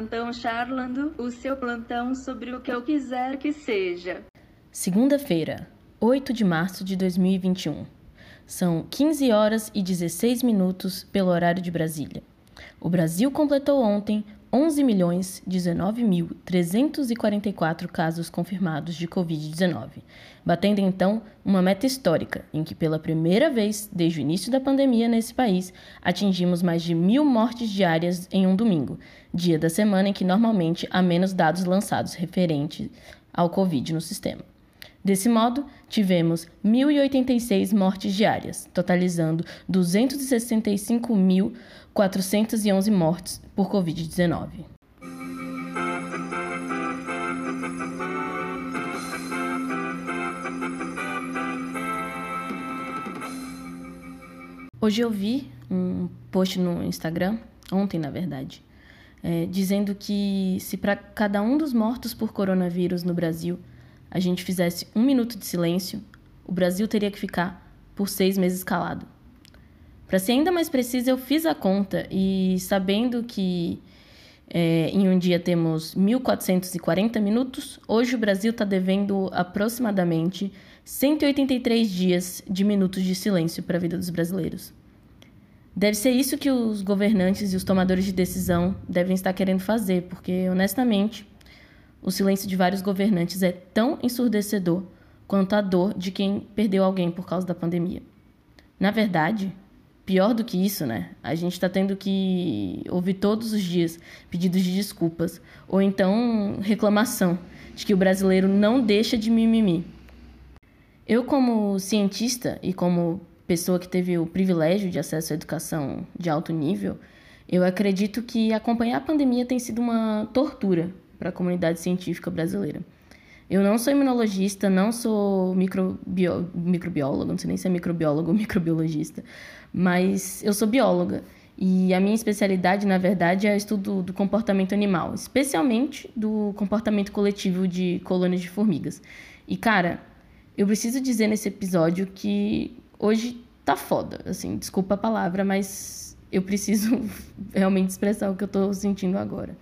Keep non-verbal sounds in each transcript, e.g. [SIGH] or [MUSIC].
Plantão Charlando, o seu plantão sobre o que eu quiser que seja. Segunda-feira, 8 de março de 2021. São 15 horas e 16 minutos pelo horário de Brasília. O Brasil completou ontem 11 milhões 19.344 casos confirmados de Covid-19, batendo então uma meta histórica em que, pela primeira vez desde o início da pandemia nesse país, atingimos mais de mil mortes diárias em um domingo, dia da semana em que normalmente há menos dados lançados referentes ao Covid no sistema. Desse modo, tivemos 1.086 mortes diárias, totalizando 265.411 mortes por Covid-19. Hoje eu vi um post no Instagram, ontem na verdade, é, dizendo que se para cada um dos mortos por coronavírus no Brasil a gente fizesse um minuto de silêncio, o Brasil teria que ficar por seis meses calado. Para ser ainda mais precisa, eu fiz a conta e sabendo que é, em um dia temos 1.440 minutos, hoje o Brasil está devendo aproximadamente 183 dias de minutos de silêncio para a vida dos brasileiros. Deve ser isso que os governantes e os tomadores de decisão devem estar querendo fazer, porque, honestamente, o silêncio de vários governantes é tão ensurdecedor quanto a dor de quem perdeu alguém por causa da pandemia. Na verdade, pior do que isso, né? A gente está tendo que ouvir todos os dias pedidos de desculpas ou então reclamação de que o brasileiro não deixa de mimimi. Eu, como cientista e como pessoa que teve o privilégio de acesso à educação de alto nível, eu acredito que acompanhar a pandemia tem sido uma tortura para a comunidade científica brasileira. Eu não sou imunologista, não sou microbio... microbióloga, não sei nem se é microbiólogo ou microbiologista, mas eu sou bióloga. E a minha especialidade, na verdade, é o estudo do comportamento animal, especialmente do comportamento coletivo de colônias de formigas. E, cara, eu preciso dizer nesse episódio que hoje tá foda, assim, desculpa a palavra, mas eu preciso [LAUGHS] realmente expressar o que eu tô sentindo agora.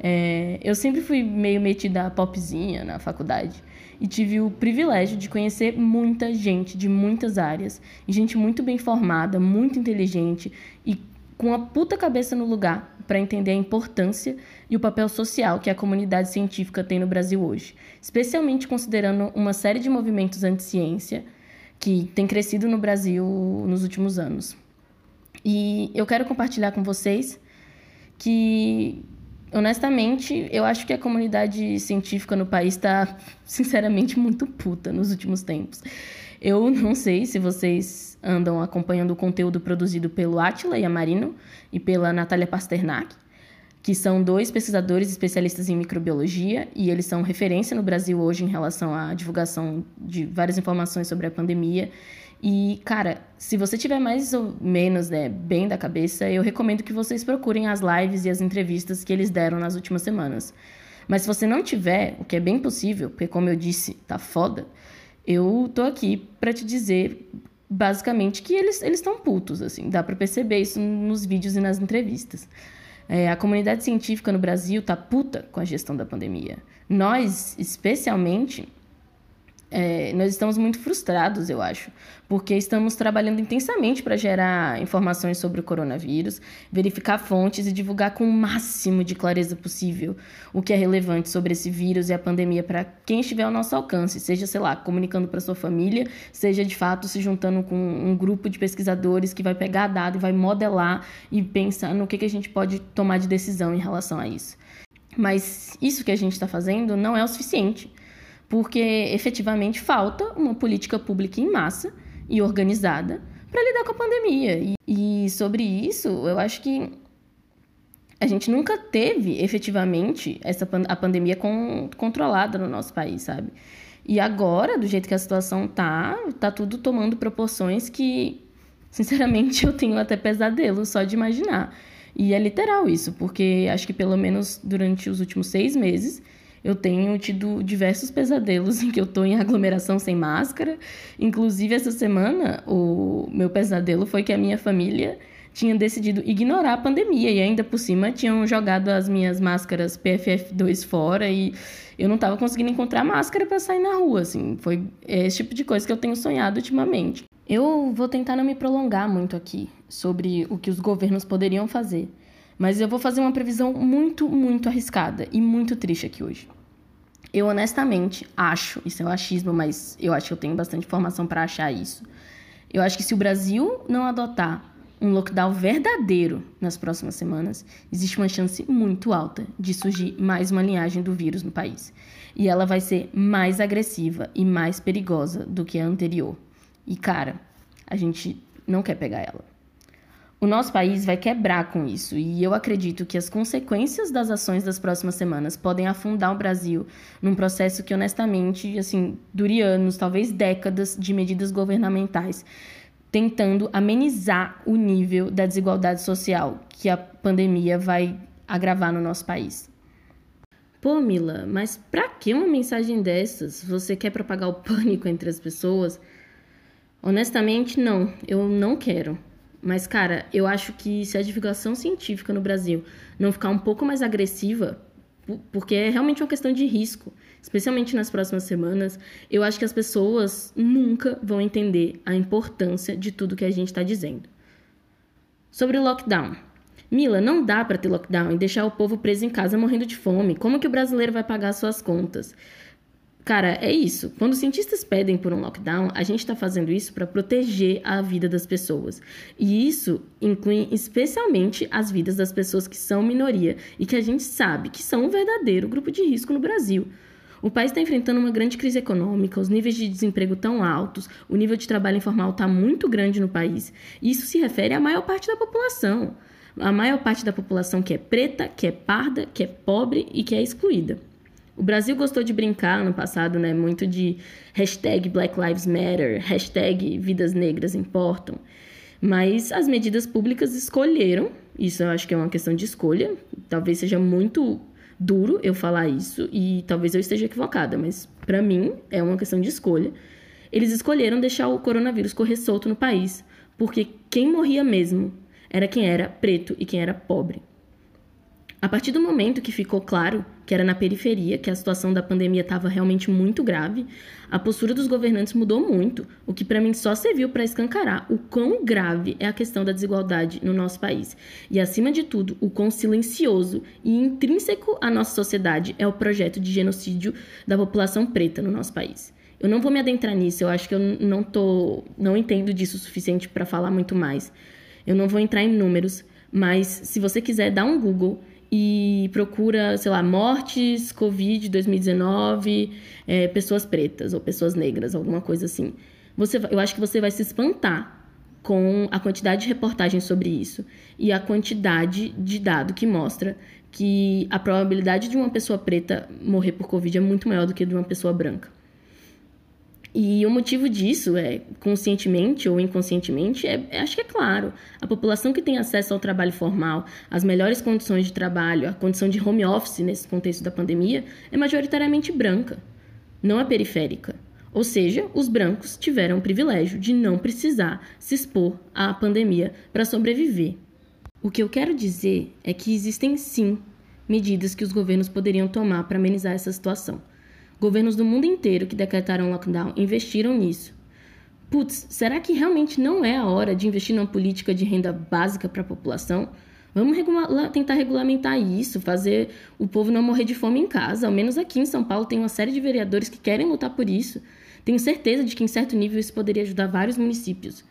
É, eu sempre fui meio metida a popzinha na faculdade e tive o privilégio de conhecer muita gente de muitas áreas, gente muito bem formada, muito inteligente e com a puta cabeça no lugar para entender a importância e o papel social que a comunidade científica tem no Brasil hoje, especialmente considerando uma série de movimentos anti-ciência que tem crescido no Brasil nos últimos anos. E eu quero compartilhar com vocês que honestamente, eu acho que a comunidade científica no país está, [LAUGHS] sinceramente, muito puta nos últimos tempos. Eu não sei se vocês andam acompanhando o conteúdo produzido pelo Atila Yamarino e pela Natália Pasternak, que são dois pesquisadores especialistas em microbiologia e eles são referência no Brasil hoje em relação à divulgação de várias informações sobre a pandemia e, cara, se você tiver mais ou menos né, bem da cabeça, eu recomendo que vocês procurem as lives e as entrevistas que eles deram nas últimas semanas. Mas se você não tiver, o que é bem possível, porque como eu disse, tá foda, eu tô aqui para te dizer basicamente que eles estão putos, assim, dá para perceber isso nos vídeos e nas entrevistas. É, a comunidade científica no Brasil tá puta com a gestão da pandemia. Nós, especialmente, é, nós estamos muito frustrados, eu acho, porque estamos trabalhando intensamente para gerar informações sobre o coronavírus, verificar fontes e divulgar com o máximo de clareza possível o que é relevante sobre esse vírus e a pandemia para quem estiver ao nosso alcance, seja, sei lá, comunicando para sua família, seja de fato se juntando com um grupo de pesquisadores que vai pegar dado e vai modelar e pensar no que, que a gente pode tomar de decisão em relação a isso. Mas isso que a gente está fazendo não é o suficiente porque efetivamente falta uma política pública em massa e organizada para lidar com a pandemia. E, e, sobre isso, eu acho que a gente nunca teve efetivamente essa a pandemia controlada no nosso país, sabe? E agora, do jeito que a situação tá, tá tudo tomando proporções que, sinceramente, [LAUGHS] eu tenho até pesadelo só de imaginar. E é literal isso, porque acho que pelo menos durante os últimos seis meses eu tenho tido diversos pesadelos [LAUGHS] em que eu estou em aglomeração sem máscara. Inclusive, essa semana, o meu pesadelo foi que a minha família tinha decidido ignorar a pandemia e ainda por cima tinham jogado as minhas máscaras PFF2 fora e eu não estava conseguindo encontrar máscara para sair na rua, assim. Foi esse tipo de coisa que eu tenho sonhado ultimamente. Eu vou tentar não me prolongar muito aqui sobre o que os governos poderiam fazer, mas eu vou fazer uma previsão muito, muito arriscada e muito triste aqui hoje. Eu honestamente acho, isso é um achismo, mas eu acho que eu tenho bastante informação para achar isso. Eu acho que se o Brasil não adotar um lockdown verdadeiro nas próximas semanas, existe uma chance muito alta de surgir mais uma linhagem do vírus no país. E ela vai ser mais agressiva e mais perigosa do que a anterior. E cara, a gente não quer pegar ela. O nosso país vai quebrar com isso, e eu acredito que as consequências das ações das próximas semanas podem afundar o Brasil num processo que, honestamente, assim, dure anos, talvez décadas de medidas governamentais tentando amenizar o nível da desigualdade social que a pandemia vai agravar no nosso país. Pô, Mila, mas pra que uma mensagem dessas? Você quer propagar o pânico entre as pessoas? Honestamente, não, eu não quero. Mas, cara, eu acho que se a divulgação científica no Brasil não ficar um pouco mais agressiva, porque é realmente uma questão de risco, especialmente nas próximas semanas, eu acho que as pessoas nunca vão entender a importância de tudo que a gente está dizendo. Sobre o lockdown. Mila, não dá para ter lockdown e deixar o povo preso em casa morrendo de fome. Como que o brasileiro vai pagar suas contas? Cara, é isso. Quando os cientistas pedem por um lockdown, a gente está fazendo isso para proteger a vida das pessoas. E isso inclui especialmente as vidas das pessoas que são minoria e que a gente sabe que são um verdadeiro grupo de risco no Brasil. O país está enfrentando uma grande crise econômica, os níveis de desemprego tão altos, o nível de trabalho informal está muito grande no país. E isso se refere à maior parte da população. A maior parte da população que é preta, que é parda, que é pobre e que é excluída. O Brasil gostou de brincar no passado, né? Muito de hashtag Black Lives Matter, hashtag Vidas Negras Importam. Mas as medidas públicas escolheram, isso eu acho que é uma questão de escolha, talvez seja muito duro eu falar isso e talvez eu esteja equivocada, mas para mim é uma questão de escolha. Eles escolheram deixar o coronavírus correr solto no país, porque quem morria mesmo era quem era preto e quem era pobre. A partir do momento que ficou claro que era na periferia que a situação da pandemia estava realmente muito grave, a postura dos governantes mudou muito, o que para mim só serviu para escancarar o quão grave é a questão da desigualdade no nosso país. E acima de tudo, o quão silencioso e intrínseco à nossa sociedade é o projeto de genocídio da população preta no nosso país. Eu não vou me adentrar nisso, eu acho que eu não tô, não entendo disso o suficiente para falar muito mais. Eu não vou entrar em números, mas se você quiser dar um Google e procura, sei lá, mortes, Covid 2019, é, pessoas pretas ou pessoas negras, alguma coisa assim. Você, eu acho que você vai se espantar com a quantidade de reportagens sobre isso e a quantidade de dado que mostra que a probabilidade de uma pessoa preta morrer por Covid é muito maior do que de uma pessoa branca. E o motivo disso é, conscientemente ou inconscientemente, é, é, acho que é claro. A população que tem acesso ao trabalho formal, às melhores condições de trabalho, a condição de home office nesse contexto da pandemia, é majoritariamente branca, não é periférica. Ou seja, os brancos tiveram o privilégio de não precisar se expor à pandemia para sobreviver. O que eu quero dizer é que existem sim medidas que os governos poderiam tomar para amenizar essa situação. Governos do mundo inteiro que decretaram lockdown investiram nisso. Putz, será que realmente não é a hora de investir numa política de renda básica para a população? Vamos regula tentar regulamentar isso, fazer o povo não morrer de fome em casa. Ao menos aqui em São Paulo tem uma série de vereadores que querem lutar por isso. Tenho certeza de que, em certo nível, isso poderia ajudar vários municípios.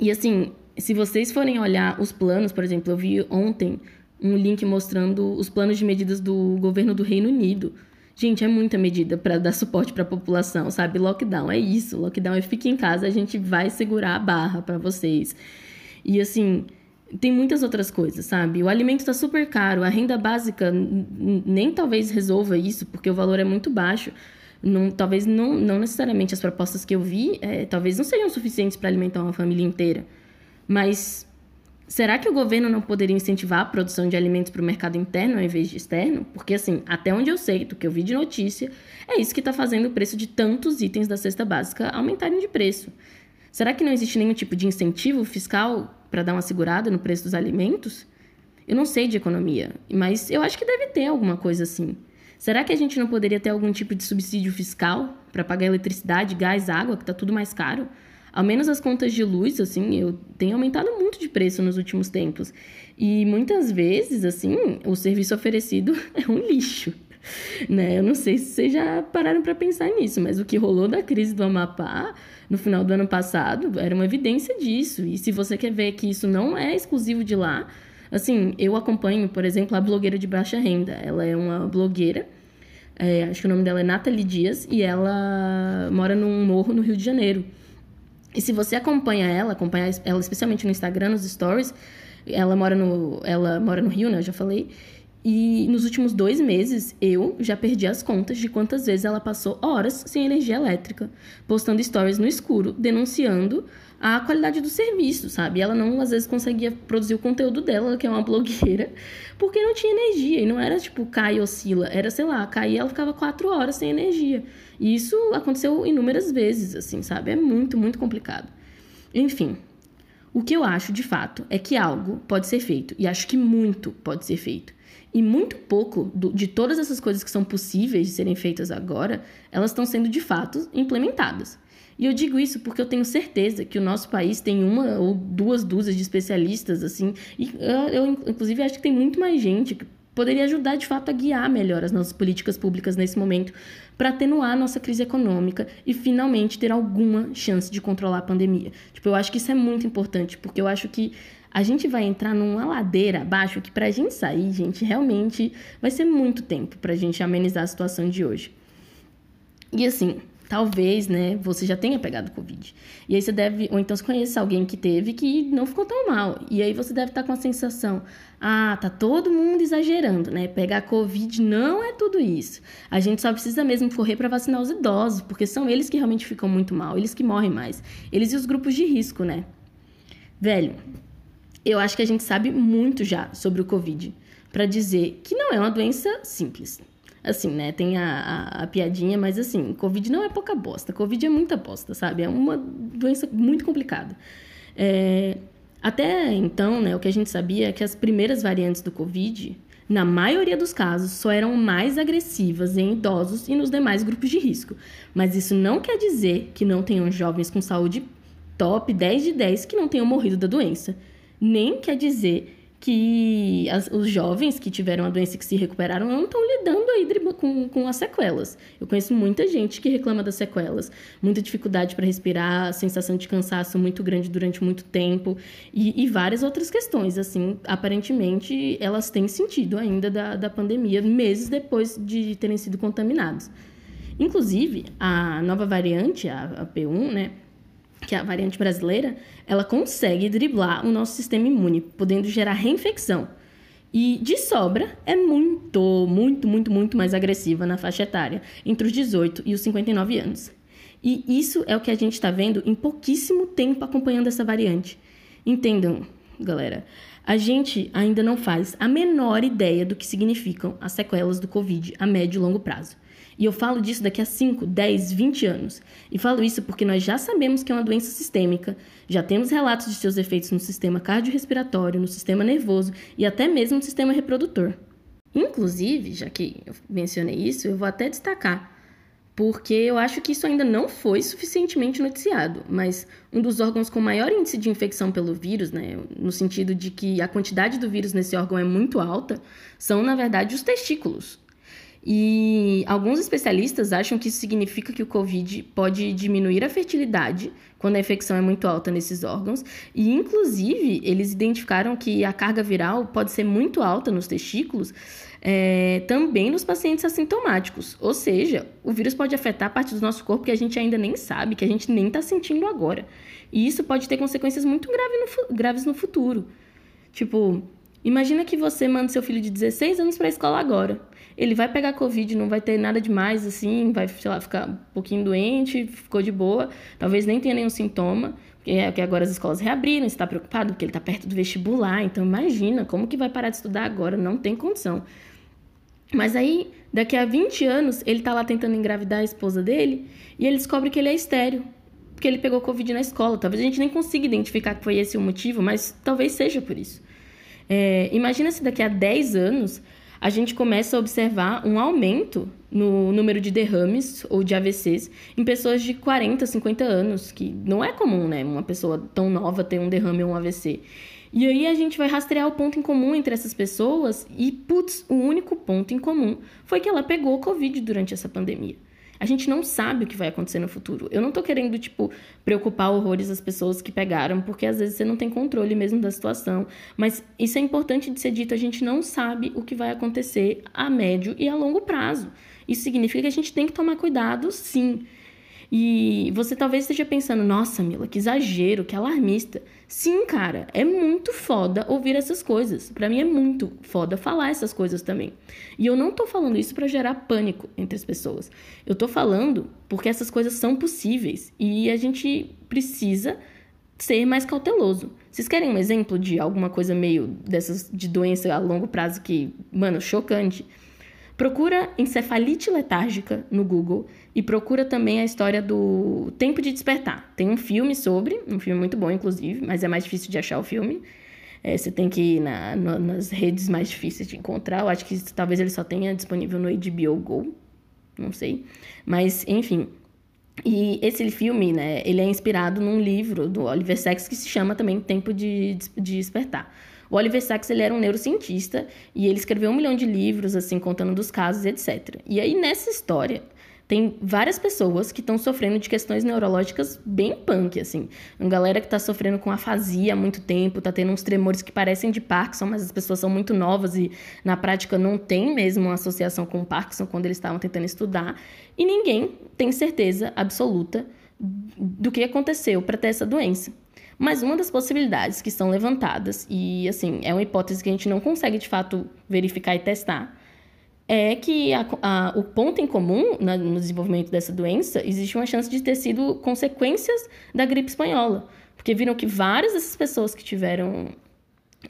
E assim, se vocês forem olhar os planos, por exemplo, eu vi ontem um link mostrando os planos de medidas do governo do Reino Unido. Gente, é muita medida para dar suporte para a população, sabe? Lockdown é isso. Lockdown é fique em casa, a gente vai segurar a barra para vocês. E assim, tem muitas outras coisas, sabe? O alimento está super caro, a renda básica nem talvez resolva isso, porque o valor é muito baixo. Não, talvez não, não necessariamente as propostas que eu vi, é, talvez não sejam suficientes para alimentar uma família inteira. Mas Será que o governo não poderia incentivar a produção de alimentos para o mercado interno ao invés de externo? Porque, assim, até onde eu sei, do que eu vi de notícia, é isso que está fazendo o preço de tantos itens da cesta básica aumentarem de preço. Será que não existe nenhum tipo de incentivo fiscal para dar uma segurada no preço dos alimentos? Eu não sei de economia, mas eu acho que deve ter alguma coisa assim. Será que a gente não poderia ter algum tipo de subsídio fiscal para pagar eletricidade, gás, água, que está tudo mais caro? Ao menos as contas de luz, assim, eu tenho aumentado muito de preço nos últimos tempos. E muitas vezes, assim, o serviço oferecido [LAUGHS] é um lixo. Né? Eu não sei se vocês já pararam para pensar nisso, mas o que rolou da crise do Amapá no final do ano passado era uma evidência disso. E se você quer ver que isso não é exclusivo de lá, assim, eu acompanho, por exemplo, a blogueira de baixa renda. Ela é uma blogueira, é, acho que o nome dela é Nathalie Dias, e ela mora num morro no Rio de Janeiro. E se você acompanha ela, acompanha ela especialmente no Instagram, nos stories, ela mora no, ela mora no Rio, né? Eu já falei. E nos últimos dois meses, eu já perdi as contas de quantas vezes ela passou horas sem energia elétrica, postando stories no escuro, denunciando a qualidade do serviço, sabe? Ela não, às vezes, conseguia produzir o conteúdo dela, que é uma [LAUGHS] blogueira, porque não tinha energia. E não era tipo cai e oscila, era, sei lá, cair ela ficava quatro horas sem energia. E isso aconteceu inúmeras vezes, assim, sabe? É muito, muito complicado. Enfim, o que eu acho de fato é que algo pode ser feito, e acho que muito pode ser feito. E muito pouco do, de todas essas coisas que são possíveis de serem feitas agora, elas estão sendo de fato implementadas. E eu digo isso porque eu tenho certeza que o nosso país tem uma ou duas dúzias de especialistas, assim, e eu, eu inclusive acho que tem muito mais gente que poderia ajudar de fato a guiar melhor as nossas políticas públicas nesse momento para atenuar a nossa crise econômica e finalmente ter alguma chance de controlar a pandemia. Tipo, eu acho que isso é muito importante, porque eu acho que a gente vai entrar numa ladeira abaixo que para a gente sair, gente, realmente vai ser muito tempo para a gente amenizar a situação de hoje. E assim, talvez, né, você já tenha pegado Covid. E aí você deve, ou então você conhece alguém que teve que não ficou tão mal. E aí você deve estar com a sensação, ah, tá todo mundo exagerando, né? Pegar Covid não é tudo isso. A gente só precisa mesmo correr para vacinar os idosos, porque são eles que realmente ficam muito mal, eles que morrem mais. Eles e os grupos de risco, né? Velho, eu acho que a gente sabe muito já sobre o Covid para dizer que não é uma doença simples. Assim, né? Tem a, a, a, piadinha, mas assim, Covid não é pouca bosta. Covid é muita bosta, sabe? É uma doença muito complicada. É, até então, né, o que a gente sabia é que as primeiras variantes do Covid, na maioria dos casos, só eram mais agressivas em idosos e nos demais grupos de risco. Mas isso não quer dizer que não tenham jovens com saúde top 10 de 10 que não tenham morrido da doença nem quer dizer que as, os jovens que tiveram a doença e que se recuperaram não estão lidando aí com, com as sequelas. Eu conheço muita gente que reclama das sequelas, muita dificuldade para respirar, sensação de cansaço muito grande durante muito tempo e, e, várias outras questões. Assim, aparentemente, elas têm sentido ainda da, da pandemia, meses depois de terem sido contaminados. Inclusive, a nova variante, a, a P1, né? Que é a variante brasileira, ela consegue driblar o nosso sistema imune, podendo gerar reinfecção. E de sobra, é muito, muito, muito, muito mais agressiva na faixa etária, entre os 18 e os 59 anos. E isso é o que a gente está vendo em pouquíssimo tempo acompanhando essa variante. Entendam, galera, a gente ainda não faz a menor ideia do que significam as sequelas do Covid a médio e longo prazo. E eu falo disso daqui a 5, 10, 20 anos. E falo isso porque nós já sabemos que é uma doença sistêmica, já temos relatos de seus efeitos no sistema cardiorrespiratório, no sistema nervoso e até mesmo no sistema reprodutor. Inclusive, já que eu mencionei isso, eu vou até destacar, porque eu acho que isso ainda não foi suficientemente noticiado, mas um dos órgãos com maior índice de infecção pelo vírus, né, no sentido de que a quantidade do vírus nesse órgão é muito alta, são na verdade os testículos, e alguns especialistas acham que isso significa que o Covid pode diminuir a fertilidade quando a infecção é muito alta nesses órgãos. E, inclusive, eles identificaram que a carga viral pode ser muito alta nos testículos é, também nos pacientes assintomáticos. Ou seja, o vírus pode afetar parte do nosso corpo que a gente ainda nem sabe, que a gente nem está sentindo agora. E isso pode ter consequências muito grave no, graves no futuro. Tipo, imagina que você manda seu filho de 16 anos para a escola agora ele vai pegar Covid, não vai ter nada demais, assim, vai, sei lá, ficar um pouquinho doente, ficou de boa, talvez nem tenha nenhum sintoma, é agora as escolas reabriram, está preocupado porque ele está perto do vestibular, então imagina, como que vai parar de estudar agora? Não tem condição. Mas aí, daqui a 20 anos, ele está lá tentando engravidar a esposa dele e ele descobre que ele é estéreo. porque ele pegou Covid na escola. Talvez a gente nem consiga identificar que foi esse o motivo, mas talvez seja por isso. É, imagina se daqui a 10 anos a gente começa a observar um aumento no número de derrames ou de AVCs em pessoas de 40, 50 anos, que não é comum, né? Uma pessoa tão nova ter um derrame ou um AVC. E aí a gente vai rastrear o ponto em comum entre essas pessoas e, putz, o único ponto em comum foi que ela pegou Covid durante essa pandemia. A gente não sabe o que vai acontecer no futuro. Eu não tô querendo, tipo, preocupar horrores as pessoas que pegaram, porque às vezes você não tem controle mesmo da situação. Mas isso é importante de ser dito, a gente não sabe o que vai acontecer a médio e a longo prazo. Isso significa que a gente tem que tomar cuidado, sim. E você talvez esteja pensando, nossa, Mila, que exagero, que alarmista. Sim, cara, é muito foda ouvir essas coisas. Para mim é muito foda falar essas coisas também. E eu não tô falando isso para gerar pânico entre as pessoas. Eu tô falando porque essas coisas são possíveis e a gente precisa ser mais cauteloso. Vocês querem um exemplo de alguma coisa meio dessas de doença a longo prazo que, mano, chocante? Procura encefalite letárgica no Google e procura também a história do Tempo de Despertar. Tem um filme sobre, um filme muito bom, inclusive, mas é mais difícil de achar o filme. É, você tem que ir na, nas redes mais difíceis de encontrar. Eu acho que talvez ele só tenha disponível no HBO Go. Não sei. Mas, enfim. E esse filme, né, ele é inspirado num livro do Oliver Sacks que se chama também Tempo de, de Despertar. O Oliver Sacks ele era um neurocientista e ele escreveu um milhão de livros, assim, contando dos casos, etc. E aí, nessa história, tem várias pessoas que estão sofrendo de questões neurológicas bem punk, assim. Uma galera que está sofrendo com afasia há muito tempo, está tendo uns tremores que parecem de Parkinson, mas as pessoas são muito novas e na prática não tem mesmo uma associação com Parkinson quando eles estavam tentando estudar. E ninguém tem certeza absoluta do que aconteceu para ter essa doença. Mas uma das possibilidades que são levantadas, e assim, é uma hipótese que a gente não consegue de fato verificar e testar, é que a, a, o ponto em comum na, no desenvolvimento dessa doença existe uma chance de ter sido consequências da gripe espanhola. Porque viram que várias dessas pessoas que tiveram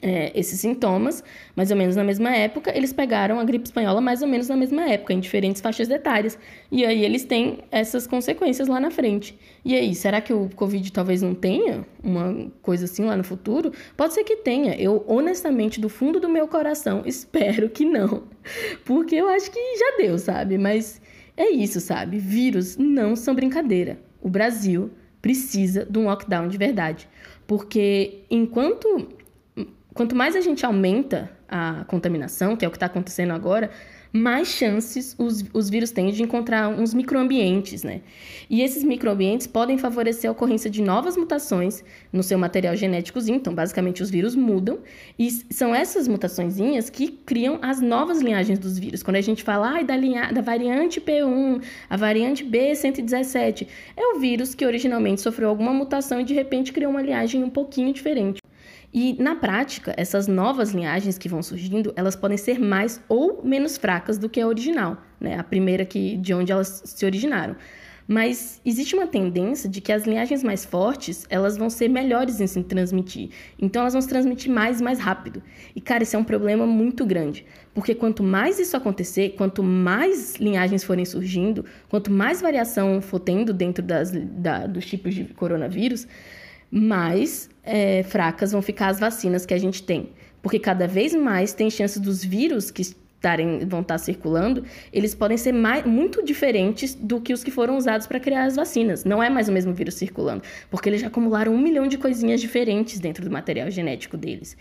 é, esses sintomas, mais ou menos na mesma época, eles pegaram a gripe espanhola mais ou menos na mesma época, em diferentes faixas etárias. E aí eles têm essas consequências lá na frente. E aí, será que o Covid talvez não tenha uma coisa assim lá no futuro? Pode ser que tenha. Eu, honestamente, do fundo do meu coração, [LAUGHS] espero que não. Porque eu acho que já deu, sabe? Mas é isso, sabe? Vírus não são brincadeira. O Brasil precisa de um lockdown de verdade. Porque enquanto quanto mais a gente aumenta a contaminação, que é o que está acontecendo agora, mais chances os, os vírus têm de encontrar uns microambientes, né? E esses microambientes podem favorecer a ocorrência de novas mutações no seu material genéticozinho. Então, basicamente, os vírus mudam e são essas mutaçõezinhas que criam as novas linhagens dos vírus. Quando a gente fala ah, da, linha, da variante P1, a variante B117, é o vírus que originalmente sofreu alguma mutação e de repente criou uma linhagem um pouquinho diferente. E na prática, essas novas linhagens que vão surgindo, elas podem ser mais ou menos fracas do que a original, né? A primeira que de onde elas se originaram. Mas existe uma tendência de que as linhagens mais fortes, elas vão ser melhores em se transmitir. Então elas vão se transmitir mais e mais rápido. E cara, isso é um problema muito grande, porque quanto mais isso acontecer, quanto mais linhagens forem surgindo, quanto mais variação for tendo dentro das, da, dos tipos de coronavírus, mais é, fracas vão ficar as vacinas que a gente tem. Porque cada vez mais tem chance dos vírus que estarem, vão estar circulando, eles podem ser mais, muito diferentes do que os que foram usados para criar as vacinas. Não é mais o mesmo vírus circulando, porque eles já acumularam um milhão de coisinhas diferentes dentro do material genético deles.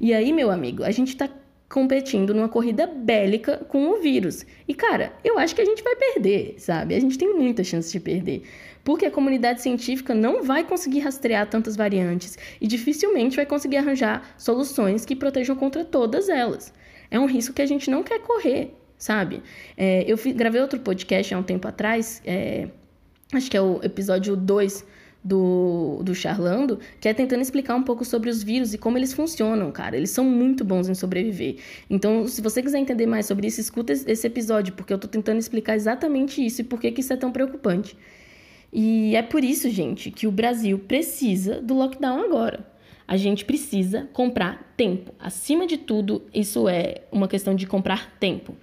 E aí, meu amigo, a gente está competindo numa corrida bélica com o vírus. E, cara, eu acho que a gente vai perder, sabe? A gente tem muita chance de perder porque a comunidade científica não vai conseguir rastrear tantas variantes e dificilmente vai conseguir arranjar soluções que protejam contra todas elas. É um risco que a gente não quer correr, sabe? É, eu gravei outro podcast há um tempo atrás, é, acho que é o episódio 2 do, do Charlando, que é tentando explicar um pouco sobre os vírus e como eles funcionam, cara. Eles são muito bons em sobreviver. Então, se você quiser entender mais sobre isso, escuta esse episódio, porque eu tô tentando explicar exatamente isso e por que, que isso é tão preocupante. E é por isso, gente, que o Brasil precisa do lockdown agora. A gente precisa comprar tempo. Acima de tudo, isso é uma questão de comprar tempo.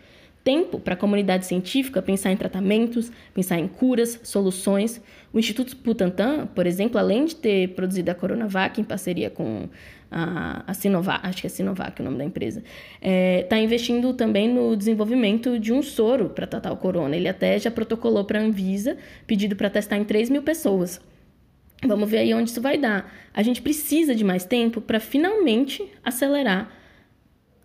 Tempo para a comunidade científica pensar em tratamentos, pensar em curas, soluções. O Instituto Butantan, por exemplo, além de ter produzido a Coronavac em parceria com a, a Sinovac, acho que é Sinovac o nome da empresa, está é, tá investindo também no desenvolvimento de um soro para tratar o corona. Ele até já protocolou para a Anvisa, pedido para testar em 3 mil pessoas. Vamos ver aí onde isso vai dar. A gente precisa de mais tempo para finalmente acelerar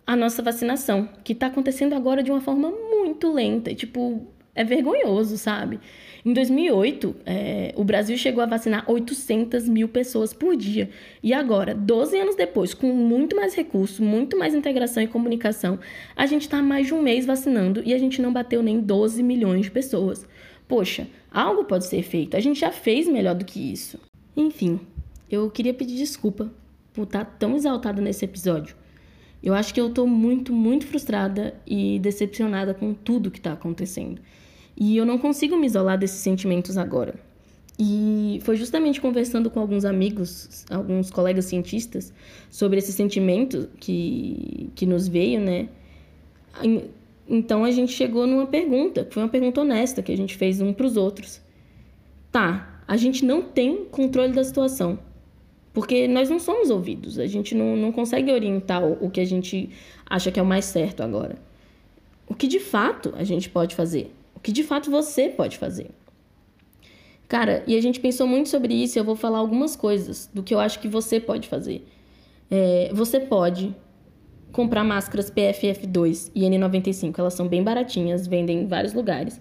a nossa vacinação, que está acontecendo agora de uma forma muito lenta. Tipo, é vergonhoso, sabe? Em 2008, é, o Brasil chegou a vacinar 800 mil pessoas por dia. E agora, 12 anos depois, com muito mais recurso, muito mais integração e comunicação, a gente está mais de um mês vacinando e a gente não bateu nem 12 milhões de pessoas. Poxa, algo pode ser feito. A gente já fez melhor do que isso. Enfim, eu queria pedir desculpa por estar tá tão exaltada nesse episódio. Eu acho que eu tô muito, muito frustrada e decepcionada com tudo que tá acontecendo. E eu não consigo me isolar desses sentimentos agora. E foi justamente conversando com alguns amigos, alguns colegas cientistas, sobre esse sentimento que, que nos veio, né? Então a gente chegou numa pergunta, que foi uma pergunta honesta que a gente fez um para os outros. Tá, a gente não tem controle da situação. Porque nós não somos ouvidos, a gente não, não consegue orientar o, o que a gente acha que é o mais certo agora. O que de fato a gente pode fazer? O que de fato você pode fazer? Cara, e a gente pensou muito sobre isso e eu vou falar algumas coisas do que eu acho que você pode fazer. É, você pode comprar máscaras PFF2 e N95, elas são bem baratinhas, vendem em vários lugares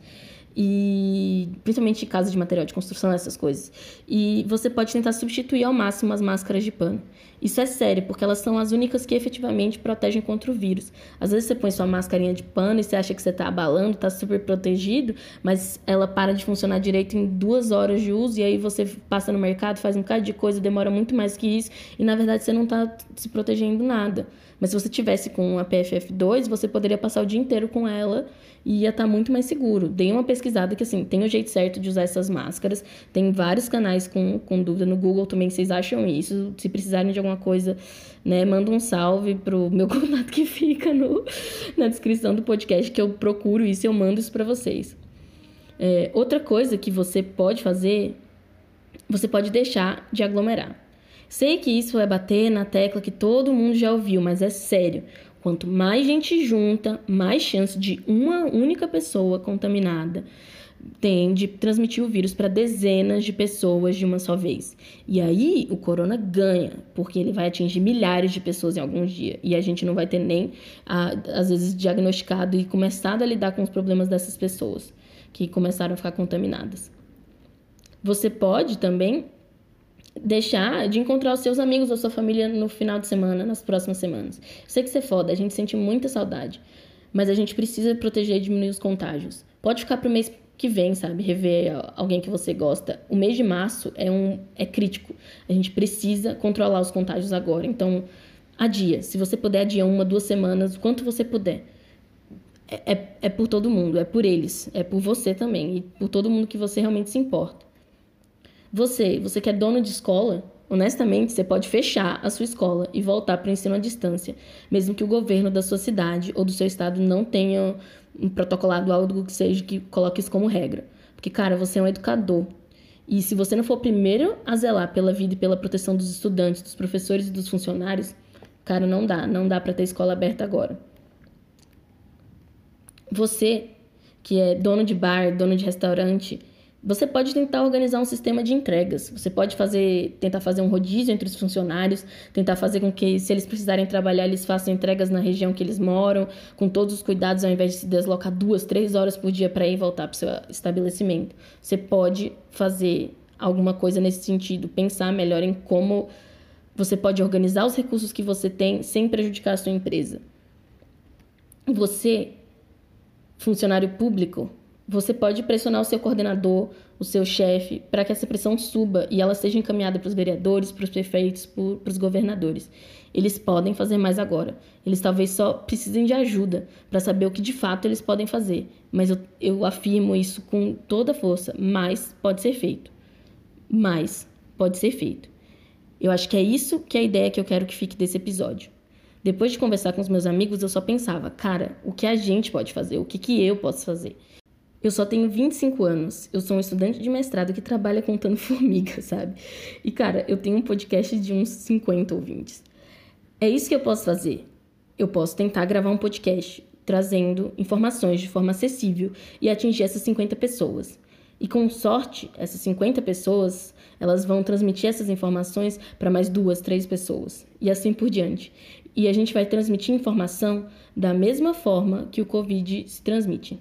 e principalmente casa de material de construção, essas coisas. E você pode tentar substituir ao máximo as máscaras de pano. Isso é sério, porque elas são as únicas que efetivamente protegem contra o vírus. Às vezes você põe sua mascarinha de pano e você acha que você está abalando, está super protegido, mas ela para de funcionar direito em duas horas de uso e aí você passa no mercado, faz um bocado de coisa, demora muito mais que isso e na verdade você não está se protegendo nada. Mas se você tivesse com a PFF2, você poderia passar o dia inteiro com ela e ia estar tá muito mais seguro. Dei uma pesquisada que, assim, tem o jeito certo de usar essas máscaras. Tem vários canais com, com dúvida no Google também, vocês acham isso. Se precisarem de alguma coisa, né, manda um salve pro meu [LAUGHS] contato que fica no, na descrição do podcast, que eu procuro isso e eu mando isso para vocês. É, outra coisa que você pode fazer, você pode deixar de aglomerar. Sei que isso é bater na tecla que todo mundo já ouviu, mas é sério. Quanto mais gente junta, mais chance de uma única pessoa contaminada tem de transmitir o vírus para dezenas de pessoas de uma só vez. E aí o corona ganha, porque ele vai atingir milhares de pessoas em alguns dias. E a gente não vai ter nem, às vezes, diagnosticado e começado a lidar com os problemas dessas pessoas que começaram a ficar contaminadas. Você pode também deixar de encontrar os seus amigos ou sua família no final de semana, nas próximas semanas. Sei que isso é foda, a gente sente muita saudade, mas a gente precisa proteger e diminuir os contágios. Pode ficar pro mês que vem, sabe? Rever alguém que você gosta. O mês de março é um é crítico. A gente precisa controlar os contágios agora. Então, adia. Se você puder adiar uma, duas semanas, o quanto você puder. É, é, é por todo mundo, é por eles, é por você também e por todo mundo que você realmente se importa. Você, você que é dono de escola, honestamente, você pode fechar a sua escola e voltar para o ensino à distância, mesmo que o governo da sua cidade ou do seu estado não tenha um protocolado algo que seja que coloque isso como regra. Porque, cara, você é um educador. E se você não for o primeiro a zelar pela vida e pela proteção dos estudantes, dos professores e dos funcionários, cara, não dá, não dá para ter escola aberta agora. Você, que é dono de bar, dono de restaurante, você pode tentar organizar um sistema de entregas. Você pode fazer, tentar fazer um rodízio entre os funcionários, tentar fazer com que, se eles precisarem trabalhar, eles façam entregas na região que eles moram, com todos os cuidados, ao invés de se deslocar duas, três horas por dia para ir e voltar para o seu estabelecimento. Você pode fazer alguma coisa nesse sentido, pensar melhor em como você pode organizar os recursos que você tem sem prejudicar a sua empresa. Você, funcionário público, você pode pressionar o seu coordenador, o seu chefe, para que essa pressão suba e ela seja encaminhada para os vereadores, para os prefeitos, para os governadores. Eles podem fazer mais agora. Eles talvez só precisem de ajuda para saber o que de fato eles podem fazer. Mas eu, eu afirmo isso com toda força: mais pode ser feito. Mais pode ser feito. Eu acho que é isso que é a ideia que eu quero que fique desse episódio. Depois de conversar com os meus amigos, eu só pensava, cara, o que a gente pode fazer? O que, que eu posso fazer? Eu só tenho 25 anos. Eu sou um estudante de mestrado que trabalha contando [LAUGHS] formigas, sabe? E, cara, eu tenho um podcast de uns 50 ouvintes. É isso que eu posso fazer. Eu posso tentar gravar um podcast trazendo informações de forma acessível e atingir essas 50 pessoas. E com sorte, essas 50 pessoas, elas vão transmitir essas informações para mais duas, três pessoas e assim por diante. E a gente vai transmitir informação da mesma forma que o Covid se transmite.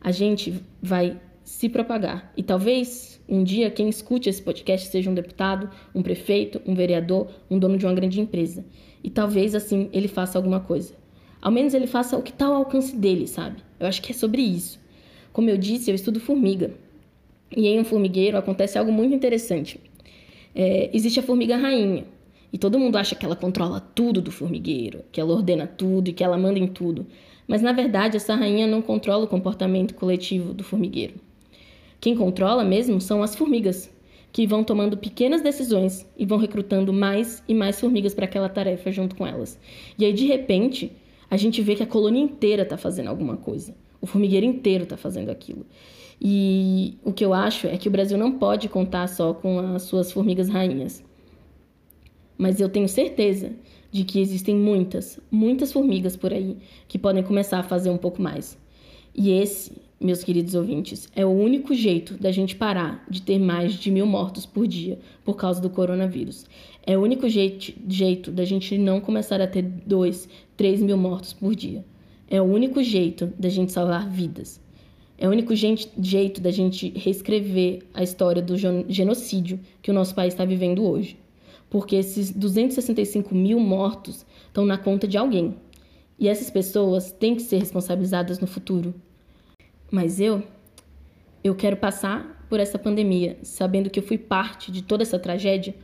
A gente vai se propagar. E talvez um dia quem escute esse podcast seja um deputado, um prefeito, um vereador, um dono de uma grande empresa. E talvez assim ele faça alguma coisa. Ao menos ele faça o que está ao alcance dele, sabe? Eu acho que é sobre isso. Como eu disse, eu estudo formiga. E em um formigueiro acontece algo muito interessante. É, existe a formiga rainha. E todo mundo acha que ela controla tudo do formigueiro, que ela ordena tudo e que ela manda em tudo. Mas na verdade, essa rainha não controla o comportamento coletivo do formigueiro. Quem controla mesmo são as formigas, que vão tomando pequenas decisões e vão recrutando mais e mais formigas para aquela tarefa junto com elas. E aí, de repente, a gente vê que a colônia inteira está fazendo alguma coisa. O formigueiro inteiro está fazendo aquilo. E o que eu acho é que o Brasil não pode contar só com as suas formigas rainhas. Mas eu tenho certeza de que existem muitas, muitas formigas por aí que podem começar a fazer um pouco mais. E esse, meus queridos ouvintes, é o único jeito da gente parar de ter mais de mil mortos por dia por causa do coronavírus. É o único jeito, jeito da gente não começar a ter dois, três mil mortos por dia. É o único jeito da gente salvar vidas. É o único jeito da gente reescrever a história do genocídio que o nosso país está vivendo hoje. Porque esses 265 mil mortos estão na conta de alguém. E essas pessoas têm que ser responsabilizadas no futuro. Mas eu, eu quero passar por essa pandemia, sabendo que eu fui parte de toda essa tragédia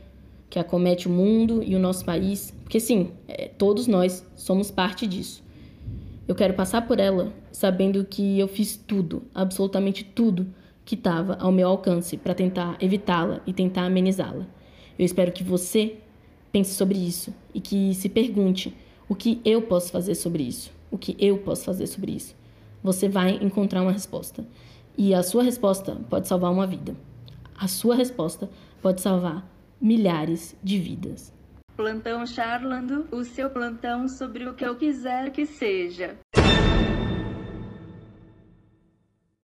que acomete o mundo e o nosso país, porque sim, é, todos nós somos parte disso. Eu quero passar por ela sabendo que eu fiz tudo, absolutamente tudo que estava ao meu alcance para tentar evitá-la e tentar amenizá-la. Eu espero que você pense sobre isso e que se pergunte o que eu posso fazer sobre isso, o que eu posso fazer sobre isso. Você vai encontrar uma resposta. E a sua resposta pode salvar uma vida. A sua resposta pode salvar milhares de vidas. Plantão Charlando, o seu plantão sobre o que eu quiser que seja.